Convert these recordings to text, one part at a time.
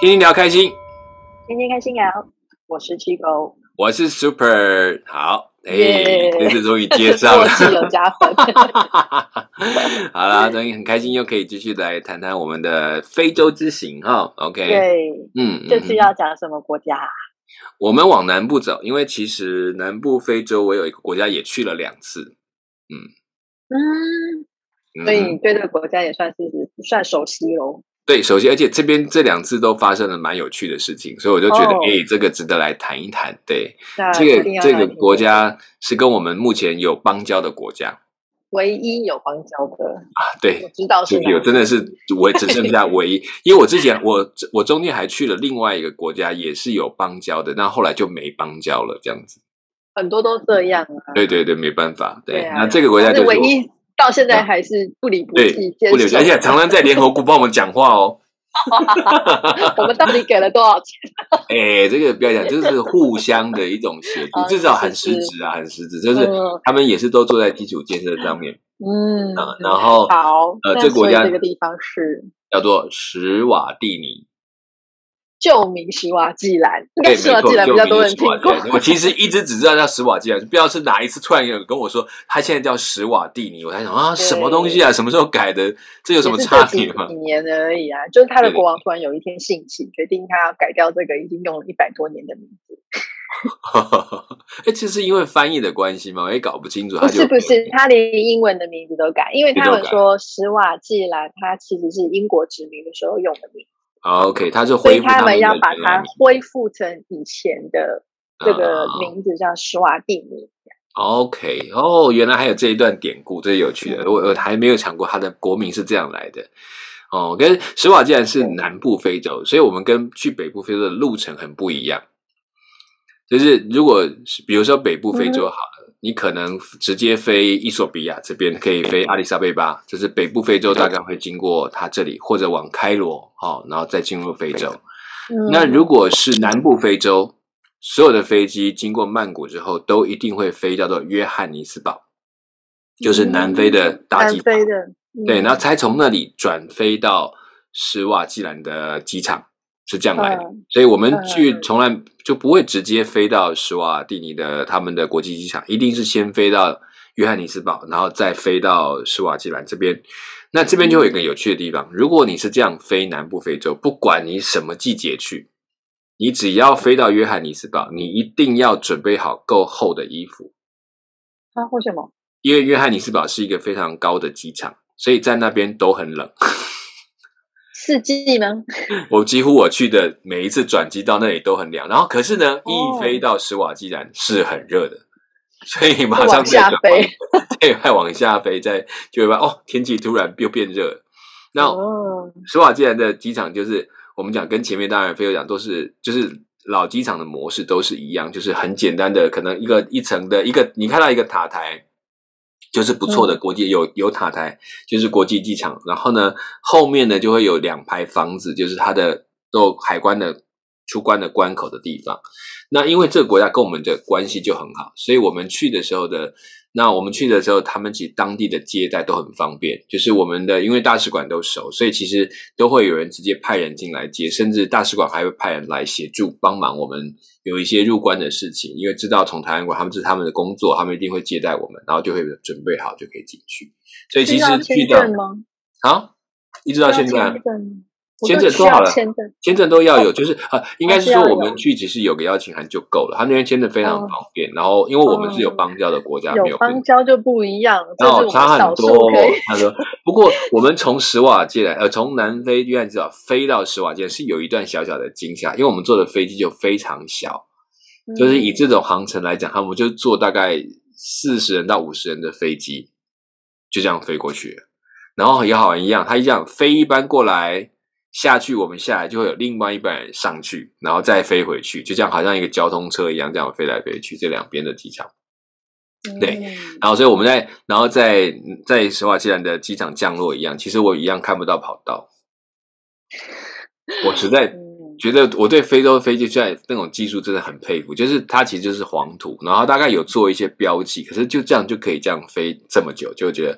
天天聊开心，天天开心聊，我是七狗，我是 Super，好，哎，耶。这次终于接上了，有加分。好啦，终于很开心，又可以继续来谈谈我们的非洲之行哈。OK，对，嗯，这次嗯。要讲什么国家？我们往南部走，因为其实南部非洲我有一个国家也去了两次，嗯，嗯。所以你对这个国家也算是算熟悉喽。对，首先，而且这边这两次都发生了蛮有趣的事情，所以我就觉得，哦哎、这个值得来谈一谈。对，那这个这个国家是跟我们目前有邦交的国家唯一有邦交的，啊，对我，知道是有真的是唯只剩下唯一，因为我之前我我中间还去了另外一个国家，也是有邦交的，那后来就没邦交了，这样子。很多都这样啊。对对对，没办法，对，对啊那这个国家但就是唯一到现在还是不离不弃，而且常常在联合国帮我们讲话哦。我们到底给了多少钱？哎，这个不要讲，这是互相的一种协助，哦至少很实质啊，很实质，就是嗯他们也是都坐在基础建设上面嗯啊。然后好，呃这国家这个地方是叫做史瓦蒂尼，旧名史瓦济兰，应对，该史瓦济兰比较多人听。我其实一直只知道叫史瓦济兰，不知道是哪一次突然有人跟我说他现在叫史瓦蒂尼，我才想啊，什么东西啊？什么时候改的？这有什么差别吗几几？年而已啊，就是他的国王突然有一天兴起，决定他要改掉这个已经用了一百多年的名字。哎，这是因为翻译的关系吗？我也搞不清楚。他不是不是，他连英文的名字都改，因为他们说史瓦济兰他其实是英国殖民的时候用的名字，好 OK，他是所以恢复们他们要把它恢复成以前的这个啊名字，叫施瓦蒂尼。OK，哦，原来还有这一段典故，这是有趣的。嗯我我还没有想过它的国名是这样来的。哦，跟史瓦既然是南部非洲，所以我们跟去北部非洲的路程很不一样。就是如果是比如说北部非洲好了，你可能直接飞伊索比亚这边，可以飞阿里萨贝巴，就是北部非洲大概会经过它这里，或者往开罗，哦，然后再进入非洲。嗯那如果是南部非洲，所有的飞机经过曼谷之后，都一定会飞叫做约翰尼斯堡，就是南非的大机场。非的，对，嗯然后才从那里转飞到施瓦济兰的机场，是这样来的。嗯所以我们去嗯从来就不会直接飞到施瓦蒂尼的他们的国际机场，一定是先飞到约翰尼斯堡，然后再飞到施瓦基兰这边。那这边就会有一个有趣的地方，如果你是这样飞南部非洲，不管你什么季节去，你只要飞到约翰尼斯堡，你一定要准备好够厚的衣服，啊？为什么？因为约翰尼斯堡是一个非常高的机场，所以在那边都很冷。四季吗？我几乎我去的每一次转机到那里都很凉，然后可是呢，哦一飞到史瓦济兰是很热的，所以马就上往下飞，对，再往下飞，再就会发现哦，天气突然又变热了。那哦，史瓦济兰的机场就是我们讲跟前面当然飞友讲都是就是老机场的模式都是一样，就是很简单的，可能一个一层的一个你看到一个塔台。就是不错的嗯国际、有有塔台，就是国际机场。然后呢，后面呢就会有两排房子，就是它的都海关的出关的关口的地方。那因为这个国家跟我们的关系就很好，所以我们去的时候的，那我们去的时候，他们其实当地的接待都很方便。就是我们的，因为大使馆都熟，所以其实都会有人直接派人进来接，甚至大使馆还会派人来协助帮忙我们有一些入关的事情，因为知道从台湾过，他们这是他们的工作，他们一定会接待我们，然后就会准备好就可以进去。所以其实去到签证吗？好，一直到现在签。证我签都需证多好了签证都要有，就是呃，应该是说我们去只是有个邀请函就够了，他那边签证非常哦方便。然后因为我们是有邦交的国家，没有有邦交就不一样，然后差很多。。他说，不过我们从史瓦济来，呃，从南非约翰尼斯堡飞到史瓦济是有一段小小的惊吓，因为我们坐的飞机就非常小，就是以嗯这种航程来讲，他们就坐大概四十人到五十人的飞机，就这样飞过去。然后也好玩一样，他一样飞一班过来下去，我们下来就会有另外一班人上去，然后再飞回去，就这样好像一个交通车一样，这样飞来飞去，这两边的机场。对嗯然后所以我们在，然后在在史瓦济兰的机场降落一样，其实我一样看不到跑道。我实在 嗯觉得我对非洲飞机在那种技术真的很佩服，就是它其实就是黄土，然后大概有做一些标记，可是就这样就可以这样飞这么久，就觉得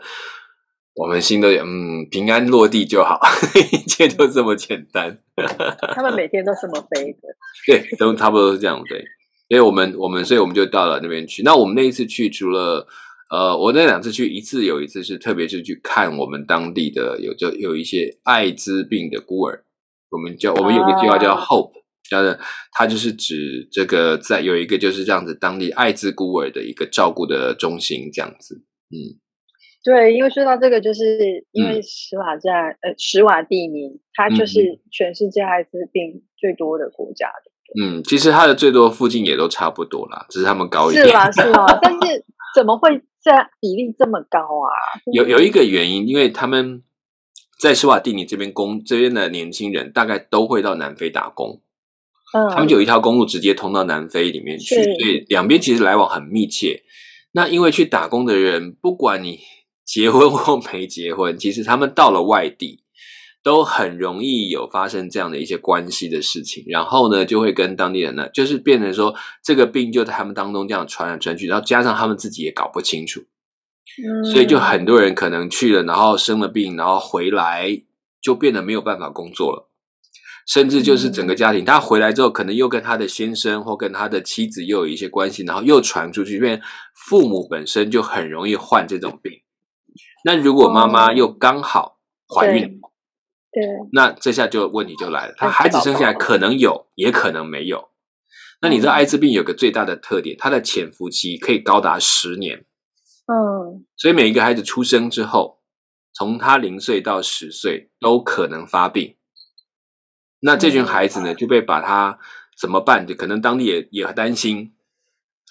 我们心都有嗯平安落地就好，一切就这么简单。他们每天都这么飞的，对，都差不多是这样飞。所以我们我们所以我们就到了那边去。那我们那一次去，除了呃，我那两次去，一次有一次是特别是去看我们当地的有就有一些艾滋病的孤儿，我们叫我们有个计划叫 Hope，叫的它就是指这个在有一个就是这样子当地艾滋孤儿的一个照顾的中心这样子，嗯。对，因为说到这个，就是因为史瓦在呃史瓦蒂尼，它就是全世界艾滋病最多的国家的。嗯，其实它的最多附近也都差不多啦，只是他们高一点。是啦，是啦，但是怎么会这比例这么高啊？有有一个原因，因为他们在施瓦蒂尼这边工这边的年轻人，大概都会到南非打工。嗯，他们就有一条公路直接通到南非里面去，所以两边其实来往很密切。那因为去打工的人，不管你。结婚或没结婚，其实他们到了外地，都很容易有发生这样的一些关系的事情。然后呢，就会跟当地人呢，就是变成说这个病就在他们当中这样传来传去，然后加上他们自己也搞不清楚，所以就很多人可能去了，然后生了病，然后回来就变得没有办法工作了，甚至就是整个家庭，他回来之后，可能又跟他的先生或跟他的妻子又有一些关系，然后又传出去，因为父母本身就很容易患这种病。那如果妈妈又刚好怀孕，对，那这下就问题就来了。她孩子生下来可能有，也可能没有。那你知道艾滋病有个最大的特点，它的潜伏期可以高达十年。嗯，所以每一个孩子出生之后，从他零岁到十岁都可能发病。那这群孩子呢，就被把他怎么办？就可能当地也也很担心。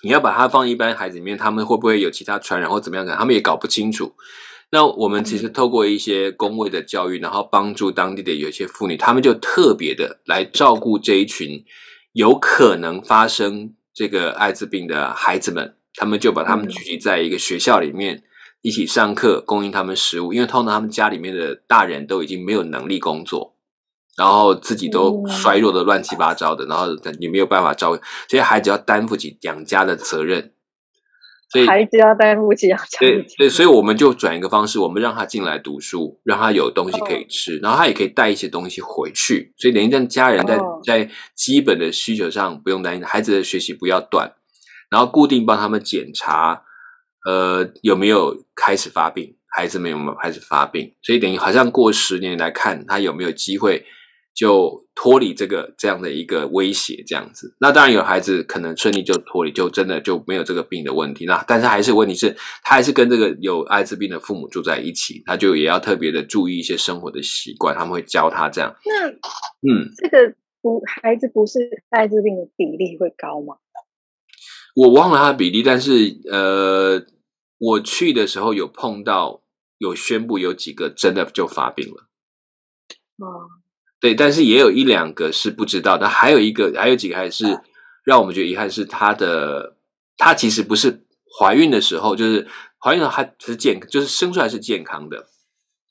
你要把他放一般孩子里面，他们会不会有其他传染或怎么样？他们也搞不清楚。那我们其实透过一些公卫的教育，然后帮助当地的有些妇女，她们就特别的来照顾这一群有可能发生这个艾滋病的孩子们，他们就把他们聚集在一个学校里面一起上课，供应他们食物，因为通常他们家里面的大人都已经没有能力工作，然后自己都衰弱的乱七八糟的，然后你没有办法照顾这些孩子，要担负起养家的责任。所以孩子要担负起要对对，所以我们就转一个方式，我们让他进来读书，让他有东西可以吃，然后他也可以带一些东西回去。所以等于让家人在在基本的需求上不用担心，孩子的学习不要断，然后固定帮他们检查，呃，有没有开始发病，孩子们有没有开始发病。所以等于好像过十年来看，他有没有机会。就脱离这个这样的一个威胁，这样子。那当然有孩子可能顺利就脱离，就真的就没有这个病的问题。那但是还是问题是，他还是跟这个有艾滋病的父母住在一起，他就也要特别的注意一些生活的习惯。他们会教他这样。那嗯，这个不孩子不是艾滋病的比例会高吗？我忘了他的比例，但是呃，我去的时候有碰到有宣布有几个真的就发病了。哦。对，但是也有一两个是不知道，但还有一个，还有几个还是让我们觉得遗憾，是她的，她其实不是怀孕的时候，就是怀孕了还是健，就是生出来是健康的，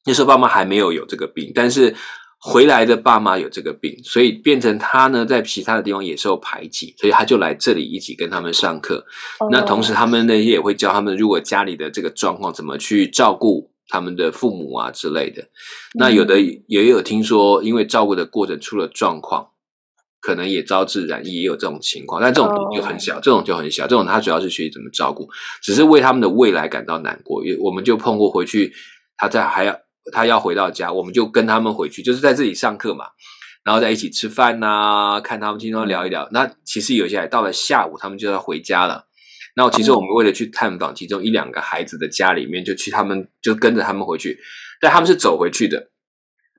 那时候爸妈还没有有这个病，但是回来的爸妈有这个病，所以变成他呢在其他的地方也受排挤，所以他就来这里一起跟他们上课。那同时他们那些也会教他们，如果家里的这个状况怎么去照顾。他们的父母啊之类的，那有的也有听说，因为照顾的过程出了状况，可能也招致染疫，也有这种情况。但这种就很小，这种就很小。这种他主要是学习怎么照顾，只是为他们的未来感到难过。也我们就碰过回去，他在还要他要回到家，我们就跟他们回去，就是在这里上课嘛，然后在一起吃饭呐，看他们经常聊一聊。那其实有些到了下午，他们就要回家了。那其实我们为了去探访其中一两个孩子的家里面，就去他们就跟着他们回去，但他们是走回去的，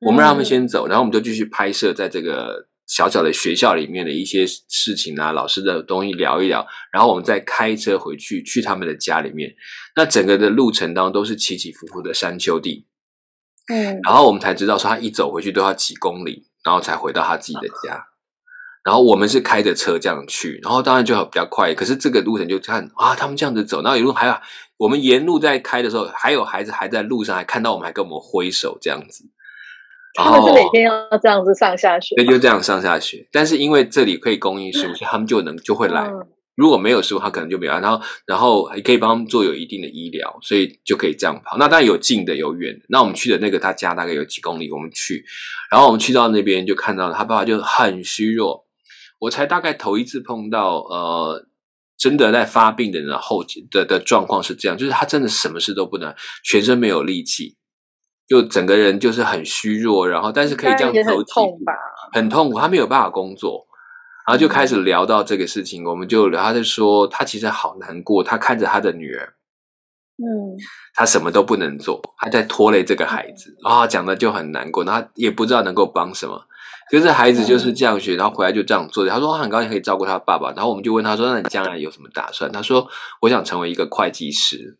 我们让他们先走，然后我们就继续拍摄在这个小小的学校里面的一些事情啊，老师的东西聊一聊，然后我们再开车回去去他们的家里面。那整个的路程当中都是起起伏伏的山丘地，嗯，然后我们才知道说他一走回去都要几公里，然后才回到他自己的家。然后我们是开着车这样去，然后当然就比较快。可是这个路程就看啊，他们这样子走，然后一路还有我们沿路在开的时候，还有孩子还在路上，还看到我们，还跟我们挥手这样子。他们是每天要这样子上下学，对，就这样上下学。但是因为这里可以供应食物，所以他们就能就会来。如果没有食物，他可能就没有。然后，然后还可以帮他们做有一定的医疗，所以就可以这样跑。那当然有近的有远的。那我们去的那个他家大概有几公里，我们去，然后我们去到那边就看到他爸爸就很虚弱。我才大概头一次碰到，呃，真的在发病的人后的的状况是这样，就是他真的什么事都不能，全身没有力气，就整个人就是很虚弱，然后但是可以这样走几步，很痛苦，他没有办法工作。然后就开始聊到这个事情，我们就聊，他就说他其实好难过，他看着他的女儿，嗯，他什么都不能做，他在拖累这个孩子啊，讲的就很难过，他也不知道能够帮什么。可是孩子就是这样学，然后回来就这样做的。他说他很高兴可以照顾他爸爸，然后我们就问他说：“那你将来有什么打算？”他说：“我想成为一个会计师。”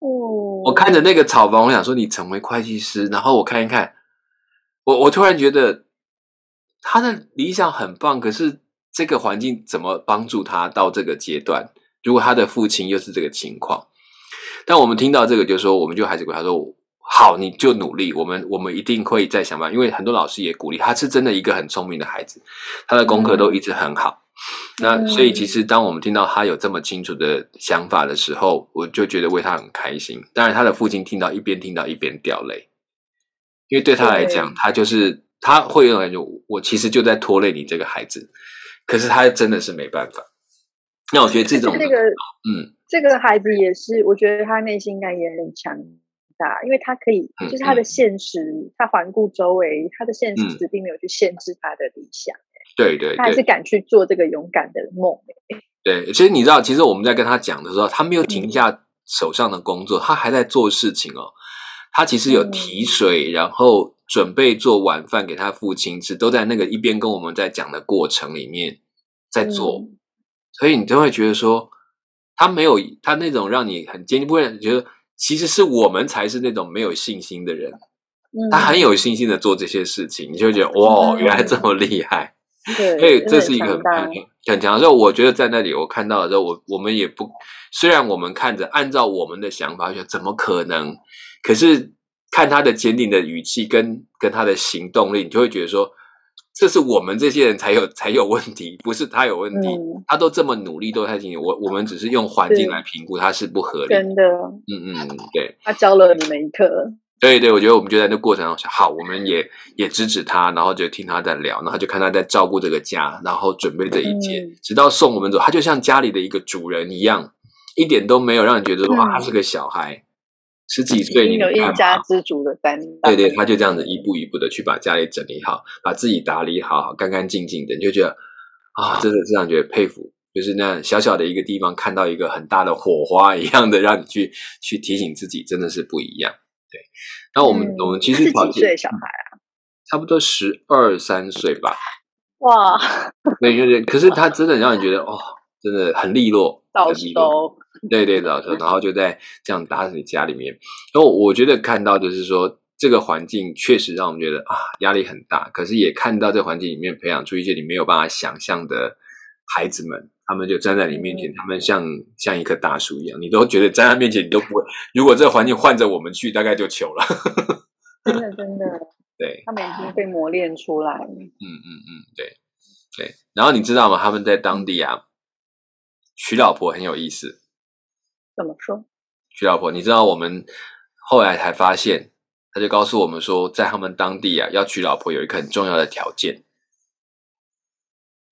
哦，我看着那个草房，我想说你成为会计师，然后我看一看，我我突然觉得。他的理想很棒，可是这个环境怎么帮助他到这个阶段？如果他的父亲又是这个情况，但我们听到这个，就说我们就还是跟他说：“好，你就努力，我们我们一定会再想办法。”因为很多老师也鼓励他，是真的一个很聪明的孩子，他的功课都一直很好。那所以其实当我们听到他有这么清楚的想法的时候，我就觉得为他很开心。当然，他的父亲听到一边听到一边掉泪，因为对他来讲，他就是。他会有感觉，我其实就在拖累你这个孩子，可是他真的是没办法。那我觉得这种这个，嗯，这个孩子也是，我觉得他内心感也很强大，因为他可以，就是他的现实，他环顾周围，他的现实并没有去限制他的理想。对对，他还是敢去做这个勇敢的梦。对，其实你知道，其实我们在跟他讲的时候，他没有停下手上的工作，他还在做事情哦。他其实有提水，然后。准备做晚饭给他父亲吃，都在那个一边跟我们在讲的过程里面在做，所以你就会觉得说，他没有他那种让你很坚定，不会觉得其实是我们才是那种没有信心的人，他很有信心的做这些事情，你就觉得哇，原来这么厉害，对，所以这是一个很很强。所以我觉得在那里我看到的时候，我我们也不，虽然我们看着按照我们的想法，觉得怎么可能，可是。看他的坚定的语气跟跟他的行动力，你就会觉得说，这是我们这些人才有才有问题，不是他有问题。他都这么努力，都太辛苦，我我们只是用环境来评估他是不合理。真的，嗯嗯，对。他教了你们一课。对对，我觉得我们就在那过程中，好，我们也也支持他，然后就听他在聊，然后就看他在照顾这个家，然后准备这一切，直到送我们走，他就像家里的一个主人一样，一点都没有让你觉得说他是个小孩。十几岁，你有一家之主的担当。对对，他就这样子一步一步的去把家里整理好，把自己打理好，干干净净的，你就觉得啊，真的这样觉得佩服。就是那小小的一个地方，看到一个很大的火花一样的，让你去去提醒自己，真的是不一样。对，那我们我们其实几岁小孩啊？差不多十二三岁吧。哇，对对对，可是 他真的让你觉得哦，真的很利落，早熟。对对，老头，然后就在这样打理家里面。然后我觉得看到就是说，这个环境确实让我们觉得啊压力很大。可是也看到这环境里面培养出一些你没有办法想象的孩子们，他们就站在你面前，他们像像一棵大树一样，你都觉得站在面前你都不会。如果这个环境换着我们去，大概就糗了。真的真的，对，他们已经被磨练出来。嗯嗯嗯，对对。然后你知道吗？他们在当地啊，娶老婆很有意思。怎么说？徐老婆，你知道我们后来才发现，他就告诉我们说，在他们当地啊，要娶老婆有一个很重要的条件，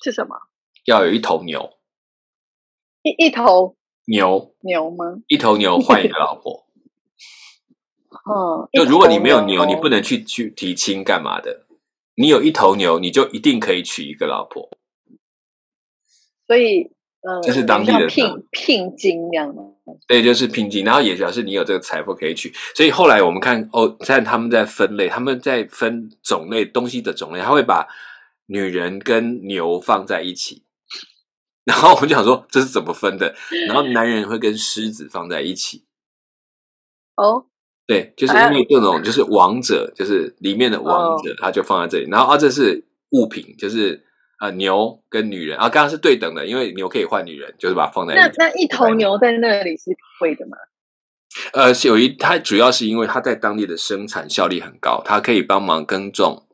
是什么？要有一头牛，一一头牛牛吗？一头牛换一个老婆。嗯，就如果你没有牛，你不能去去提亲干嘛的？你有一头牛，你就一定可以娶一个老婆。所以。这是当地的聘聘金这样吗？对，就是聘金，然后也表示你有这个财富可以取。所以后来我们看哦，在他们在分类，他们在分种类东西的种类，他会把女人跟牛放在一起，然后我们就想说这是怎么分的？然后男人会跟狮子放在一起。哦，对，就是因为这种就是王者，就是里面的王者，他就放在这里。然后啊，这是物品，就是。啊，牛跟女人啊，刚刚是对等的，因为牛可以换女人，就是把它放在那那一头牛在那里是贵的吗？呃，有一它主要是因为它在当地的生产效率很高，它可以帮忙耕种，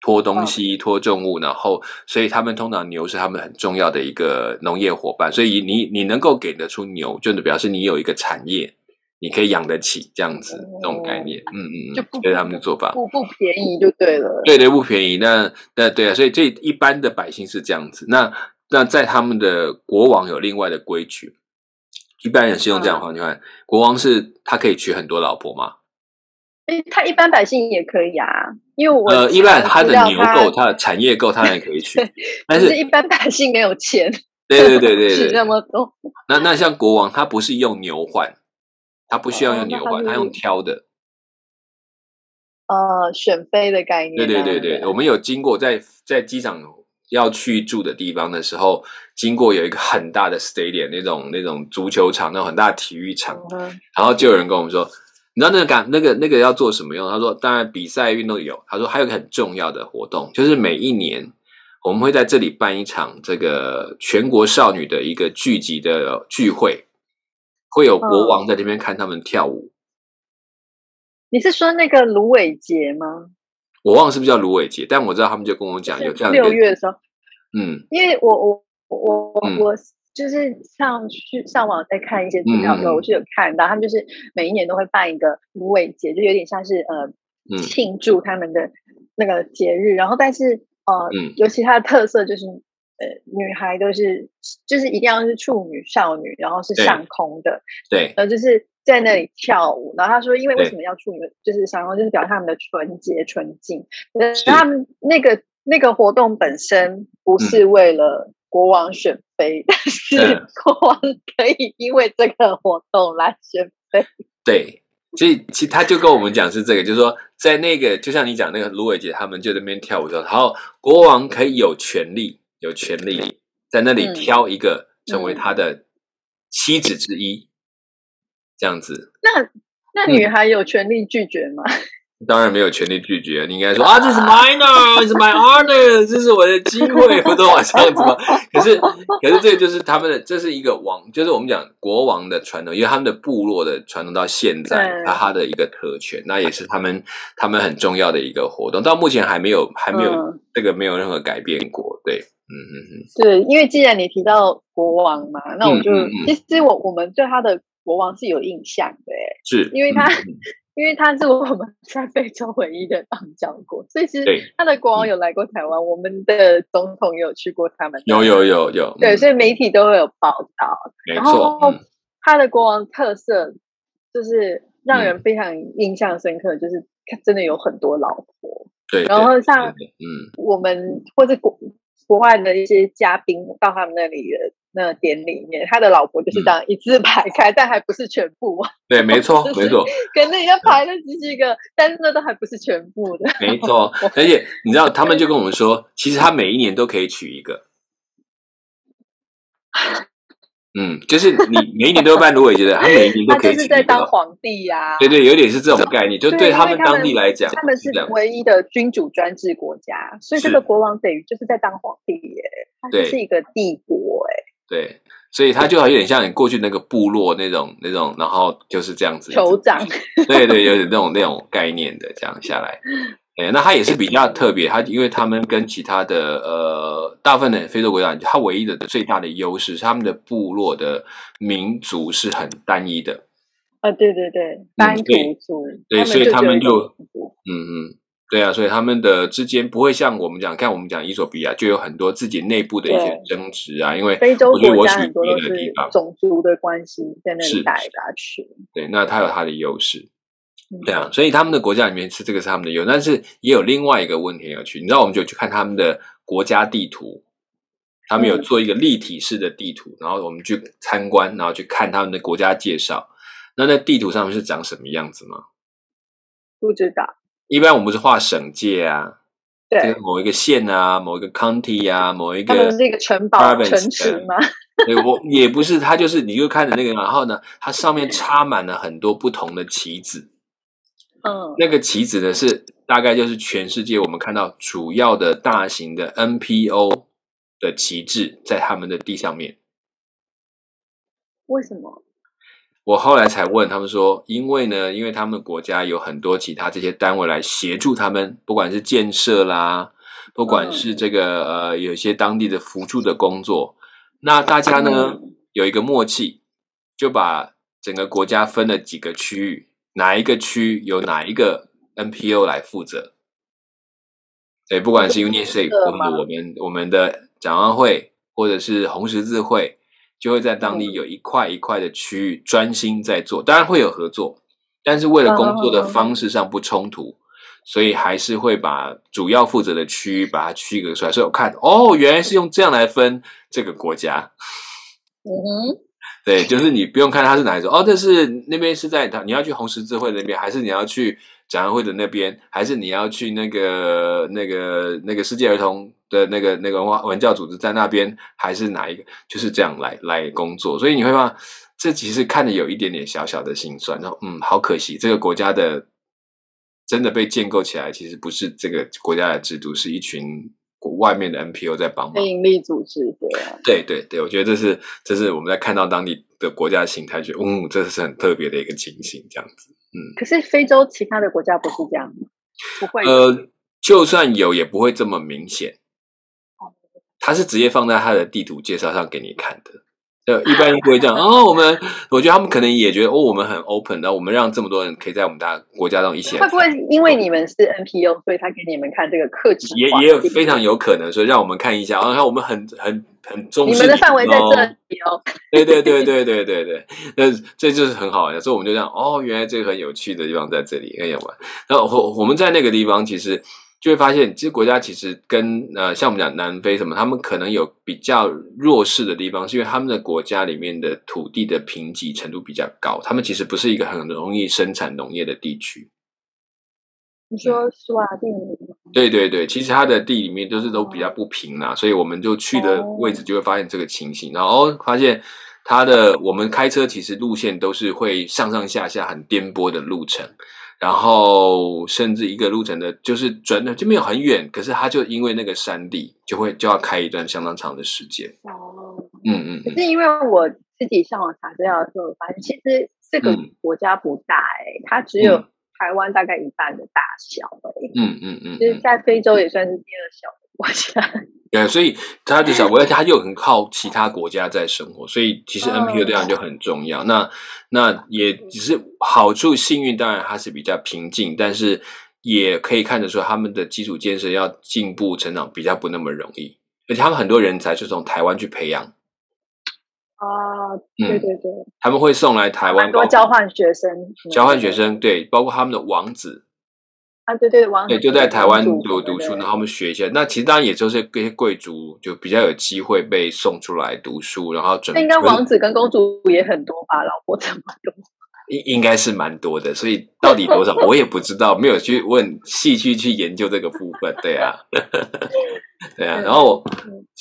拖东西、拖重物，然后所以他们通常牛是他们很重要的一个农业伙伴，所以你你能够给得出牛，就表示你有一个产业，你可以养得起这样子这种概念，嗯嗯嗯，这是他们的做法，不不便宜就对了，对对不便宜，那那对啊，所以这一般的百姓是这样子，那那在他们的国王有另外的规矩，一般人是用这样方式看，国王是他可以娶很多老婆吗？哎，他一般百姓也可以啊，因为我呃，一般他的牛够，他的产业够，他也可以娶。但是，一般百姓没有钱，对对对对对，那 么多。那那像国王，他不是用牛换，他不需要用牛换，他用挑的。呃，选妃的概念。对对对对，我们有经过在在机场要去住的地方的时候，经过有一个很大的 stadium 那种那种足球场，那种很大的体育场，然后就有人跟我们说。你知道那个感那个那个要做什么用？他说，当然比赛运动有。他说还有个很重要的活动，就是每一年我们会在这里办一场这个全国少女的一个聚集的聚会，会有国王在那边看他们跳舞。你是说那个芦苇节吗？我忘了是不是叫芦苇节，但我知道他们就跟我讲有这样六月的时候，嗯，因为我我我我。就是上去上网在看一些资料的时候，我是有看到他们就是每一年都会办一个芦苇节，就有点像是呃庆祝他们的那个节日。然后，但是呃，尤其它的特色就是呃，女孩都是就是一定要是处女少女，然后是上空的，对，然后，就是在那里跳舞。然后他说，因为为什么要处女，就是上空，就是表示他们的纯洁纯净。他们那个那个活动本身不是为了。国王选妃，但是国王可以因为这个活动来选妃。对，所以其实他就跟我们讲是这个，就是说在那个，就像你讲那个芦苇姐，他们就在那边跳舞的时候，然后国王可以有权利，有权利在那里挑一个成为他的妻子之一，这样子。那那女孩有权利拒绝吗？当然没有权利拒绝，你应该说 啊，这是 mine，这是 my honor，这是我的机会，不都这样子吗？可是，可是这个就是他们的，这是一个王，就是我们讲国王的传统，因为他们的部落的传统到现在，他他的一个特权，那也是他们他们很重要的一个活动，到目前还没有还没有这个没有任何改变过，对，嗯嗯嗯，对，因为既然你提到国王嘛，那我就其实我我们对他的国王是有印象的，是因为他。因为他是我们在非洲唯一的邦交国，所以其实他的国王有来过台湾，我们的总统也有去过他们。有有有有，对，所以媒体都会有报道。没错，他的国王特色就是让人非常印象深刻，就是他真的有很多老婆。对，然后像嗯，我们或者国国外的一些嘉宾到他们那里的。那典礼里面，他的老婆就是这样一字排开，但还不是全部。对，没错，没错。可能要排了几几个，但是那都还不是全部的。没错，而且你知道，他们就跟我们说，其实他每一年都可以娶一个。嗯，就是你每一年都要办芦苇节的，他每一年都 可以娶是在当皇帝呀。对对，有点是这种概念，就对他们当地来讲，他们是唯一的君主专制国家，所以这个国王等于就是在当皇帝耶，他是一个帝国哎。对，所以他就有点像你过去那个部落那种那种，然后就是这样子。酋长。对对，有点那种那种概念的，这样下来，哎，那它也是比较特别，它因为他们跟其他的呃大部分的非洲国家，它唯一的最大的优势是他们的部落的民族是很单一的。啊，对对对，单族族，对，所以他们就嗯嗯。对啊，所以他们的之间不会像我们讲，看我们讲伊索比亚就有很多自己内部的一些争执啊，因为非洲国家很多都是种族的关系在那里打来打去。对，那它有它的优势，对啊，所以他们的国家里面是这个是他们的优，但是也有另外一个问题要去，你知道，我们就去看他们的国家地图，他们有做一个立体式的地图，然后我们去参观，然后去看他们的国家介绍，那在地图上面是长什么样子吗？不知道。一般我们是画省界啊，对，某一个县啊，某一个 county 啊，某一个，他们是一个城堡城池吗？对，我也不是，它就是你就看着那个，然后呢，它上面插满了很多不同的旗子，嗯，那个旗子呢是大概就是全世界我们看到主要的大型的 NPO 的旗帜在他们的地上面，为什么？我后来才问他们说，因为呢，因为他们国家有很多其他这些单位来协助他们，不管是建设啦，不管是这个呃，有一些当地的辅助的工作，那大家呢有一个默契，就把整个国家分了几个区域，哪一个区由哪一个 NPO 来负责。对，不管是 UNICEF 或者我们我们的展望会，或者是红十字会，就会在当地有一块一块的区域专心在做，当然会有合作，但是为了工作的方式上不冲突。所以还是会把主要负责的区域把它区隔出来，所以我看哦，原来是用这样来分这个国家。嗯，对，就是你不用看它是哪一种哦，这是那边是在他你要去红十字会那边，还是你要去展会的那边，还是你要去那个那个那个世界儿童的那个那个文化文教组织在那边，还是哪一个？就是这样来来工作。所以你会发现，这其实看的有一点点小小的心酸。然后嗯，好可惜，这个国家的。真的被建构起来，其实不是这个国家的制度，是一群外面的 NPO 在帮忙。非营利组织，对啊。对对对，我觉得这是这是我们在看到当地的国家形态，觉得嗯，这是很特别的一个情形，这样子。嗯。可是非洲其他的国家不是这样吗？不会。呃，就算有，也不会这么明显。它是直接放在它的地图介绍上给你看的。对，一般人不会这样。哦，我们我觉得他们可能也觉得，哦，我们很 open，然后我们让这么多人可以在我们大国家中一起。会不会因为你们是 NPO，所以他给你们看这个克制？也也有非常有可能，所以让我们看一下。然后我们很很很重视你们的范围在这里哦。对对对对对对对，那这就是很好的。所以我们就这样，哦，原来这个很有趣的地方在这里，很有玩。然后我我们在那个地方其实。就会发现，这些国家其实跟呃，像我们讲南非什么，他们可能有比较弱势的地方，是因为他们的国家里面的土地的贫瘠程度比较高，他们其实不是一个很容易生产农业的地区。你说苏瓦蒂尼？对对对，其实它的地里面都是都比较不平啦，所以我们就去的位置就会发现这个情形，然后发现它的我们开车其实路线都是会上上下下很颠簸的路程。然后甚至一个路程的，就是转的就没有很远，可是它就因为那个山地，就会就要开一段相当长的时间。哦，嗯嗯。可是因为我自己上网查资料的时候，发现其实这个国家不大哎，它只有台湾大概一半的大小哎。嗯嗯嗯。就是在非洲也算是第二小的国家。对，所以他的小国家，他又很靠其他国家在生活，所以其实 NPO 这样就很重要。那那也只是好处，幸运当然它是比较平静，但是也可以看得出他们的基础建设要进步成长比较不那么容易，而且他们很多人才是从台湾去培养。啊，对对对，他们会送来台湾多交换学生，交换学生对，包括他们的王子。啊，对对，王对就在台湾读读书，然后我们学一下。那其实当然也就是这些贵族就比较有机会被送出来读书，然后准备。应该王子跟公主也很多吧？老婆这么多，应应该是蛮多的。所以到底多少我也不知道，没有去问细去去研究这个部分。对啊，对啊。然后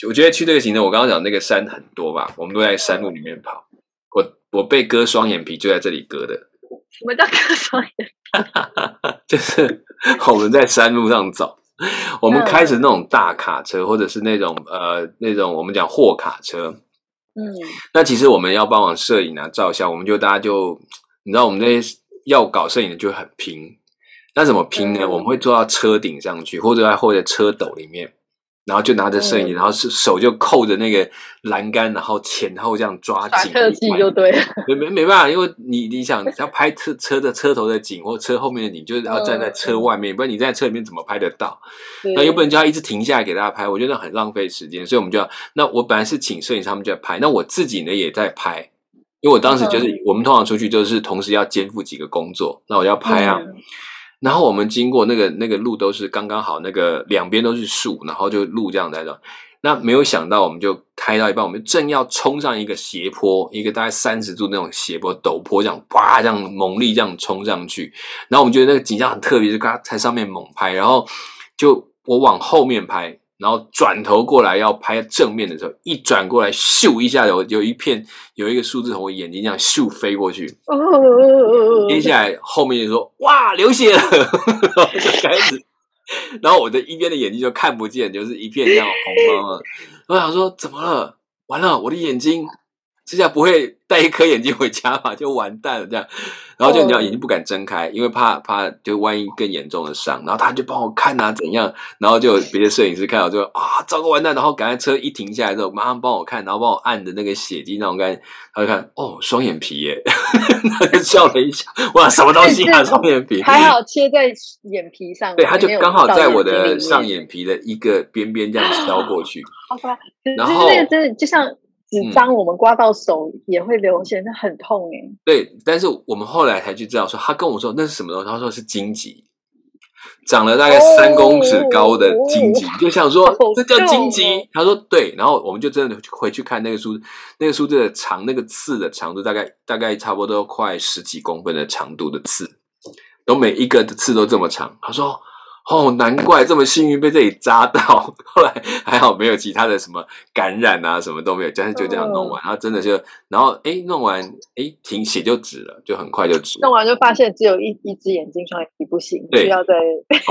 我觉得去这个行程，我刚刚讲那个山很多吧，我们都在山路里面跑。我我被割双眼皮就在这里割的。什么叫割双眼？就是我们在山路上走，我们开着那种大卡车，或者是那种呃那种我们讲货卡车，嗯，那其实我们要帮忙摄影啊、照相，我们就大家就你知道，我们那些要搞摄影的就很拼，那怎么拼呢？我们会坐到车顶上去，或者在或者车斗里面。然后就拿着摄影，然后是手就扣着那个栏杆，然后前后这样抓紧。特技就对了。没没没办法，因为你你想要拍车车的车头的景或车后面的景，就是要站在车外面，不然你在车里面怎么拍得到？那又不能叫他一直停下来给大家拍，我觉得很浪费时间。所以我们就要，那我本来是请摄影师他们就在拍，那我自己呢也在拍，因为我当时就是我们通常出去就是同时要肩负几个工作，那我要拍啊。然后我们经过那个那个路都是刚刚好，那个两边都是树，然后就路这样在走。那没有想到，我们就开到一半，我们正要冲上一个斜坡，一个大概三十度那种斜坡陡坡，这样哇这样猛力这样冲上去。然后我们觉得那个景象很特别，就刚在上面猛拍，然后就我往后面拍。然后转头过来要拍正面的时候，一转过来，咻一下有有一片有一个数字从我眼睛这样咻飞过去。接下来后面就说：“哇，流血了！” 然后就开始，然后我的一边的眼睛就看不见，就是一片这样红了。我想说怎么了？完了，我的眼睛这下不会带一颗眼睛回家吧？就完蛋了这样。然后就你知道眼睛不敢睁开，因为怕怕就万一更严重的伤。然后他就帮我看啊怎样，然后就别的摄影师看到就啊糟糕完蛋。然后赶快车一停下来之后，马上帮我看，然后帮我按的那个血迹那种感觉，他就看哦双眼皮耶，他就笑了一下，哇什么东西啊双眼皮？还好切在眼皮上，对，他就刚好在我的上眼皮的一个边边这样削过去。好吧，然后那个真的就像。纸张我们刮到手也会流血，那很痛哎。对，但是我们后来才去知道，说他跟我说那是什么东西，他说是荆棘，长了大概三公尺高的荆棘，就想说这叫荆棘。他说对，然后我们就真的回去看那个书，那个书的长，那个刺的长度大概大概差不多快十几公分的长度的刺，都每一个的刺都这么长。他说。哦，难怪这么幸运被这里扎到，后来还好没有其他的什么感染啊，什么都没有，但是就这样弄完，然后真的就，然后哎，弄完哎停血就止了，就很快就止。弄完就发现只有一一只眼睛双眼皮不行，需要再。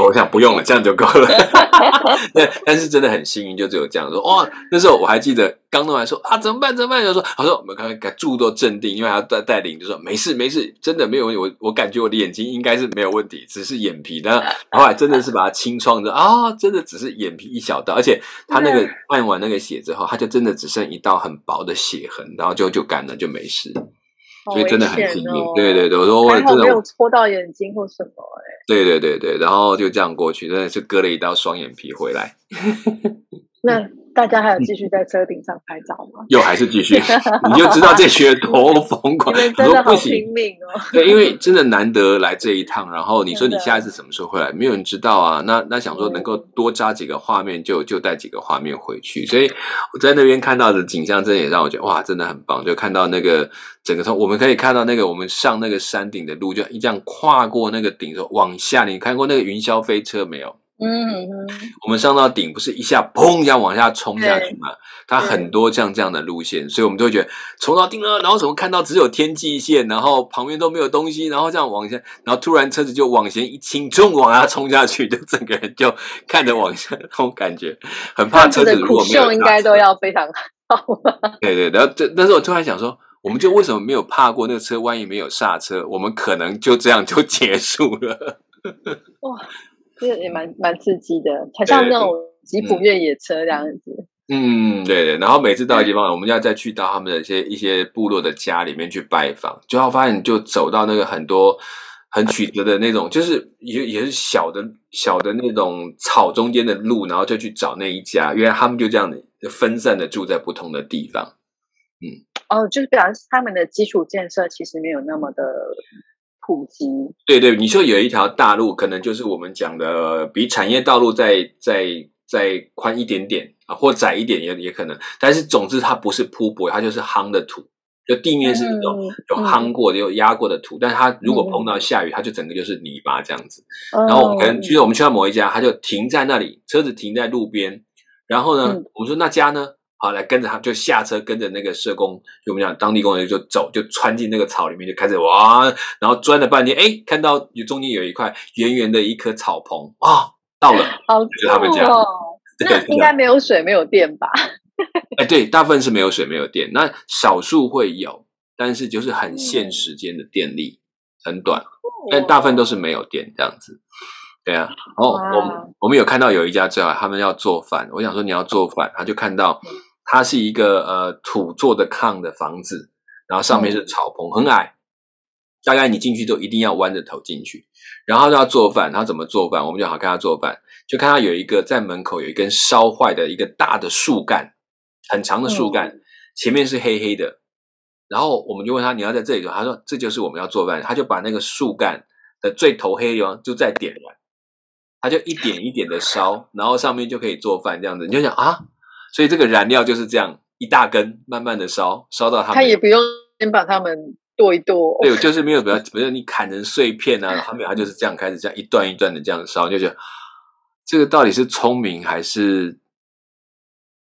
我想不用了，这样就够了。对，但是真的很幸运，就只有这样说。哇，那时候我还记得刚弄完说啊，怎么办？怎么办？就说他说我们刚刚给注多镇定，因为他带带领就说没事没事，真的没有问题。我我感觉我的眼睛应该是没有问题，只是眼皮呢。后来真的。是把它清创的啊，真的只是眼皮一小道，而且他那个按完那个血之后，他就真的只剩一道很薄的血痕，然后就就干了，就没事，所以真的很幸运。对对对，我说我真的没有戳到眼睛或什么哎。对对对对，然后就这样过去，真的是割了一道双眼皮回来。那。大家还有继续在车顶上拍照吗？又还是继续，你就知道这学多疯狂，真的好拼命哦。对，因为真的难得来这一趟，然后你说你下一次什么时候回来？没有人知道啊。那那想说能够多扎几个画面，就就带几个画面回去。所以我在那边看到的景象，真的也让我觉得哇，真的很棒。就看到那个整个从我们可以看到那个我们上那个山顶的路，就一这样跨过那个顶，说往下。你看过那个云霄飞车没有？嗯，我们上到顶不是一下砰一下往下冲下去嘛？它很多像这样的路线，所以我们都会觉得冲到顶了，然后怎么看到只有天际线，然后旁边都没有东西，然后这样往下，然后突然车子就往前一倾，冲往下冲下去，就整个人就看着往下 那种感觉，很怕车子如果没有，应该都要非常好。对对，然后这但是我突然想说，我们就为什么没有怕过那个车？万一没有刹车，我们可能就这样就结束了。哇！这也蛮蛮刺激的，很像那种吉普越野车这样子。嗯，对对。然后每次到地方，我们要再去到他们的一些一些部落的家里面去拜访，就要发现就走到那个很多很曲折的那种，就是也也是小的小的那种草中间的路，然后就去找那一家，原来他们就这样的分散的住在不同的地方。嗯，哦，就是表示他们的基础建设其实没有那么的。普及对对，你说有一条大路，可能就是我们讲的比产业道路再再再宽一点点啊，或窄一点也也可能。但是总之它不是铺柏，它就是夯的土，就地面是那种有夯过的、有压过的土。但是它如果碰到下雨，它就整个就是泥巴这样子。然后我们可能其实我们去到某一家，他就停在那里，车子停在路边。然后呢，我们说那家呢？好，来跟着他，就下车，跟着那个社工，就我们讲当地工人就走，就穿进那个草里面，就开始哇，然后钻了半天，哎，看到有中间有一块圆圆的一棵草棚啊，到了，就他们家，那应该没有水，没有电吧？哎，对，大部分是没有水，没有电，那少数会有，但是就是很限时间的电力很短，但大部分都是没有电这样子。对啊，哦，我们我们有看到有一家最好，他们要做饭，我想说你要做饭，他就看到。它是一个呃土做的炕的房子，然后上面是草棚，很矮，大概你进去都一定要弯着头进去。然后要做饭，他怎么做饭？我们就好看他做饭，就看他有一个在门口有一根烧坏的一个大的树干，很长的树干，前面是黑黑的。然后我们就问他你要在这里做，他说这就是我们要做饭，他就把那个树干的最头黑的地方就再点燃，他就一点一点的烧，然后上面就可以做饭这样子。你就想啊。所以这个燃料就是这样一大根，慢慢的烧，烧到它。它也不用先把它们剁一剁，对，就是没有比较，比如你砍成碎片啊，他们他就是这样开始这样一段一段的这样烧，就觉得这个到底是聪明还是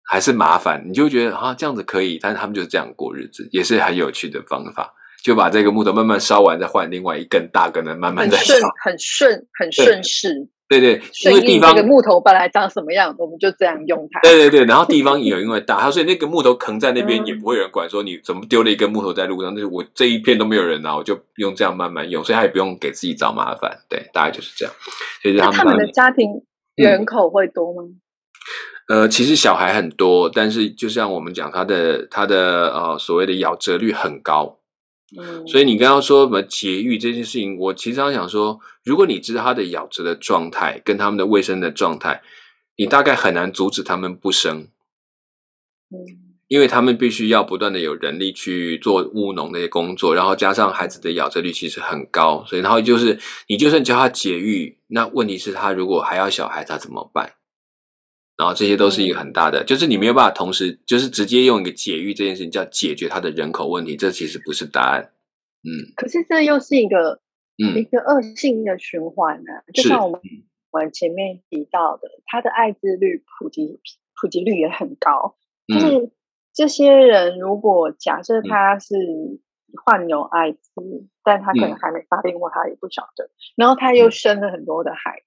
还是麻烦？你就觉得啊，这样子可以，但是他们就是这样过日子，也是很有趣的方法，就把这个木头慢慢烧完，再换另外一根大根的，慢慢的顺，很顺，很顺势。对对，因为地方那个木头本来长什么样，我们就这样用它。对对对，然后地方也因为大，它所以那个木头横在那边，也不会有人管说你怎么丢了一根木头在路上。那我这一片都没有人拿，我就用这样慢慢用，所以他也不用给自己找麻烦。对，大概就是这样。所以他们的家庭人口会多吗？呃，其实小孩很多，但是就像我们讲，他的他的呃所谓的夭折率很高。嗯，所以你刚刚说什么节育这件事情，我其实常想说，如果你知道它的咬着的状态跟他们的卫生的状态，你大概很难阻止他们不生。嗯，因为他们必须要不断的有人力去做务农那些工作，然后加上孩子的咬折率其实很高，所以然后就是你就算教他节育，那问题是他如果还要小孩，他怎么办？然后这些都是一个很大的，就是你没有办法同时就是直接用一个解育这件事情叫解决他的人口问题，这其实不是答案。嗯，可是这又是一个嗯一个恶性的循环呢。就像我们我们前面提到的，他的艾滋率普及普及率也很高。就是这些人如果假设他是患有艾滋，但他可能还没发病或他也不晓得，然后他又生了很多的孩。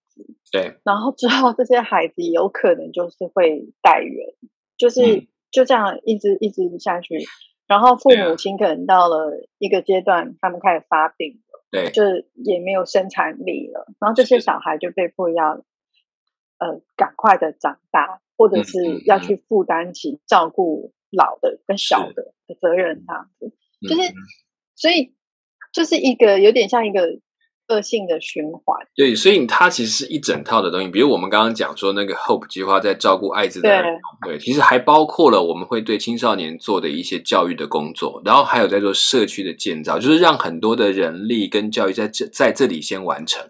对，然后之后这些孩子有可能就是会带源，就是就这样一直一直下去，然后父母亲可能到了一个阶段，他们开始发病了，对，就是也没有生产力了，然后这些小孩就被迫要呃赶快的长大，或者是要去负担起照顾老的跟小的的责任，这样子，就是所以就是一个有点像一个。恶性的循环，对，所以它其实是一整套的东西。比如我们刚刚讲说那个 Hope 计划在照顾艾滋的儿童，对，其实还包括了我们会对青少年做的一些教育的工作，然后还有在做社区的建造，就是让很多的人力跟教育在这在这里先完成。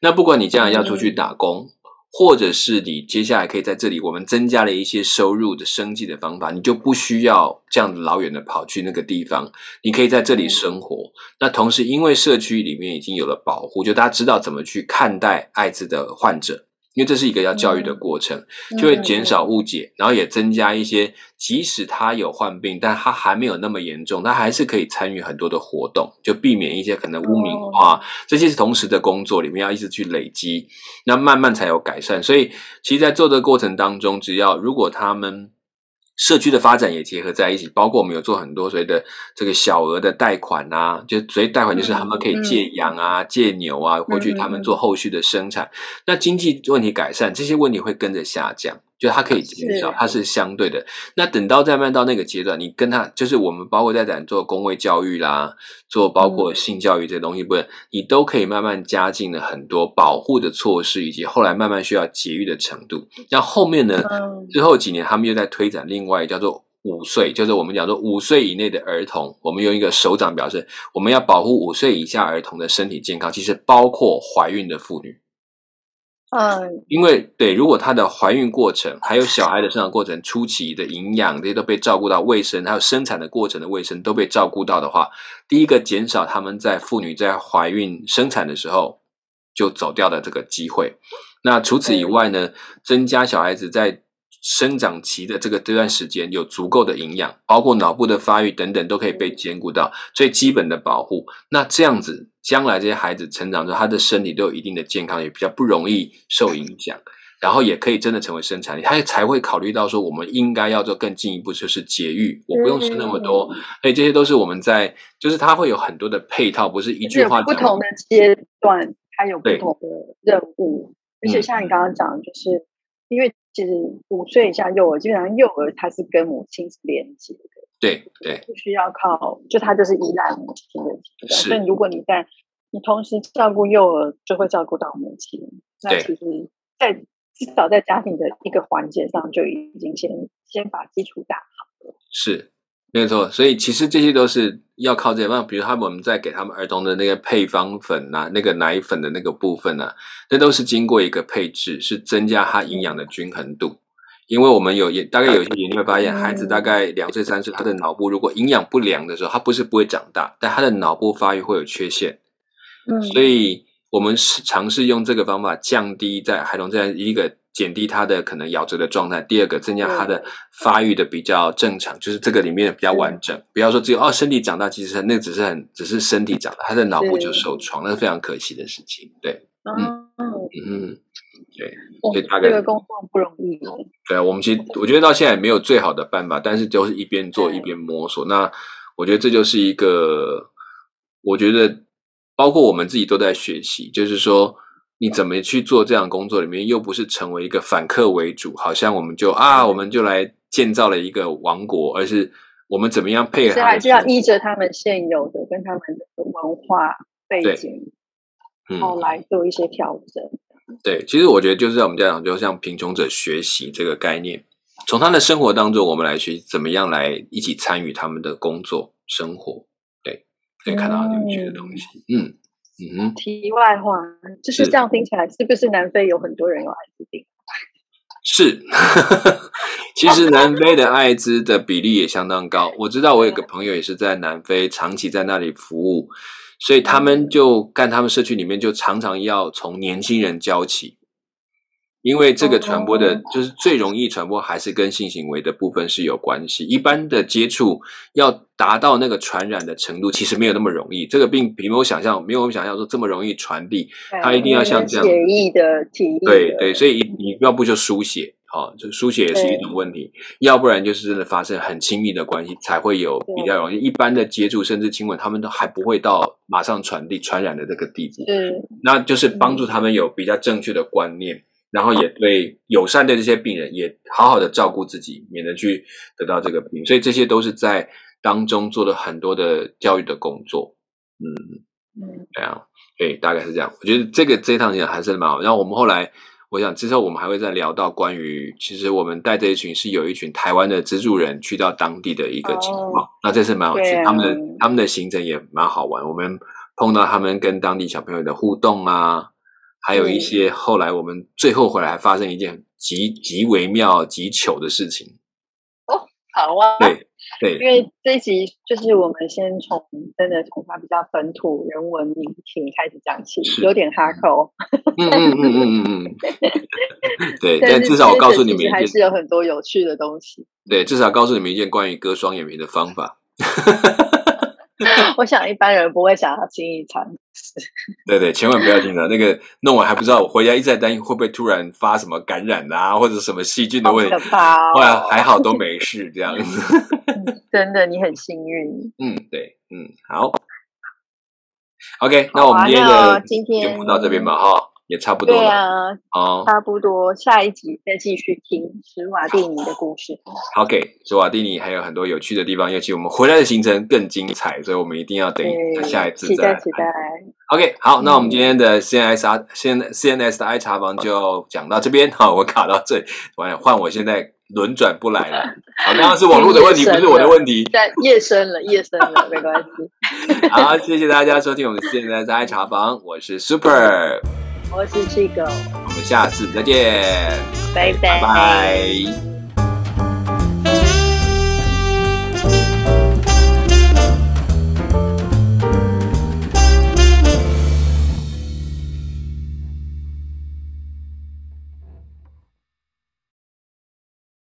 那不管你将来要出去打工。或者是你接下来可以在这里，我们增加了一些收入的生计的方法，你就不需要这样老远的跑去那个地方，你可以在这里生活。那同时，因为社区里面已经有了保护，就大家知道怎么去看待艾滋的患者。因为这是一个要教育的过程，就会减少误解，然后也增加一些，即使他有患病，但他还没有那么严重，他还是可以参与很多的活动，就避免一些可能污名化。这些是同时的工作里面要一直去累积，那慢慢才有改善。所以，其实，在做的过程当中，只要如果他们。社区的发展也结合在一起，包括我们有做很多所谓的这个小额的贷款啊，就所以贷款就是他们可以借羊啊、借牛啊，或去他们做后续的生产。那经济问题改善，这些问题会跟着下降。就它可以减少，它是相对的。那等到再慢到那个阶段，你跟他就是我们包括在讲做公卫教育啦，做包括性教育这些东西，不是你都可以慢慢加进了很多保护的措施，以及后来慢慢需要节育的程度。那后面呢？之后几年他们又在推展另外叫做五岁，就是我们讲说五岁以内的儿童，我们用一个手掌表示我们要保护五岁以下儿童的身体健康，其实包括怀孕的妇女。嗯，因为对，如果她的怀孕过程，还有小孩的生长过程初期的营养这些都被照顾到，卫生还有生产的过程的卫生都被照顾到的话，第一个减少他们在妇女在怀孕生产的时候就走掉的这个机会。那除此以外呢，增加小孩子在。生长期的这个这段时间有足够的营养，包括脑部的发育等等都可以被兼顾到最基本的保护。那这样子，将来这些孩子成长之后，他的身体都有一定的健康，也比较不容易受影响，然后也可以真的成为生产力。他才会考虑到说，我们应该要做更进一步，就是节育，我不用吃那么多。所以这些都是我们在，就是他会有很多的配套，不是一句话。不同的阶段，它有不同的任务，而且像你刚刚讲，就是因为。其实五岁以下幼儿，基本上幼儿他是跟母亲是连接的，对对，不需要靠，就他就是依赖母亲的所以。如果你在你同时照顾幼儿，就会照顾到母亲。那其实，在至少在家庭的一个环节上，就已经先先把基础打好了。是。没有错，所以其实这些都是要靠这些。那比如他们我们在给他们儿童的那个配方粉呐，那个奶粉的那个部分呢，那都是经过一个配置，是增加它营养的均衡度。因为我们有也大概有些研究会发现，孩子大概两岁三岁，他的脑部如果营养不良的时候，他不是不会长大，但他的脑部发育会有缺陷。嗯，所以我们是尝试用这个方法降低在孩童这样一个。减低它的可能咬折的状态，第二个增加它的发育的比较正常，就是这个里面比较完整。不要说只有哦身体长大，其实那只是很只是身体长大，他的脑部就受创，那是非常可惜的事情。对，嗯。嗯，对，所以大概这个工作不容易。对啊，我们其实我觉得到现在没有最好的办法，但是就是一边做一边摸索。那我觉得这就是一个，我觉得包括我们自己都在学习，就是说你怎么去做这样工作里面，又不是成为一个反客为主，好像我们就啊，我们就来建造了一个王国，而是我们怎么样配合，还是要依着他们现有的跟他们的文化背景，然后来做一些调整。对，其实我觉得就是在我们家长，就像贫穷者学习这个概念。从他的生活当中，我们来学习怎么样来一起参与他们的工作生活，对，可以看到很有趣的东西。嗯嗯。题外话，就是这样听起来，是不是南非有很多人有艾滋病？是，其实南非的艾滋的比例也相当高。我知道我有个朋友也是在南非长期在那里服务，所以他们就干他们社区里面就常常要从年轻人教起。因为这个传播的，就是最容易传播，还是跟性行为的部分是有关系。一般的接触要达到那个传染的程度，其实没有那么容易。这个病比我想象，没有我们想象说这么容易传递。它一定要像这样血液的体液。对对，所以你要不就输血，好，就输血也是一种问题；要不然就是真的发生很亲密的关系，才会有比较容易。一般的接触甚至亲吻，他们都还不会到马上传递传染的这个地步。嗯，那就是帮助他们有比较正确的观念。然后也对友善的这些病人也好好的照顾自己，免得去得到这个病，所以这些都是在当中做了很多的教育的工作。嗯嗯，对啊，对，大概是这样。我觉得这个这一趟讲还是蛮好。然后我们后来，我想之后我们还会再聊到关于，其实我们带这一群是有一群台湾的资助人去到当地的一个情况。那这是蛮有趣，他们的他们的行程也蛮好玩。我们碰到他们跟当地小朋友的互动啊。还有一些后来我们最后回来还发生一件极极微妙极糗的事情哦，好啊，对对，因为这一集就是我们先从真的从它比较本土人文民情开始讲起，有点哈口，嗯嗯嗯嗯嗯嗯，对，但至少我告诉你们一件，还是有很多有趣的东西。对，至少告诉你们一件关于割双眼皮的方法。我想一般人不会想要轻易尝试。对对，千万不要听的。那个弄完还不知道，我回家一直在担心会不会突然发什么感染啊，或者什么细菌的问题。哇，还好都没事，这样子。真的，你很幸运。嗯，对，嗯，好。OK，那我们今天的今天就到这边吧，哈。也差不多对啊，哦，差不多，下一集再继续听史瓦蒂尼的故事。OK，史瓦蒂尼还有很多有趣的地方，尤其我们回来的行程更精彩，所以我们一定要等下一次再。期待期待。OK，好，那我们今天的 CNS 先 CNS 的爱茶房就讲到这边，好，我卡到这，完换我现在轮转不来了。好，刚刚是网络的问题，不是我的问题。但夜深了，夜深了，没关系。好，谢谢大家收听我们 CNS 爱茶房，我是 Super。我是七狗，我们下次再见，拜拜。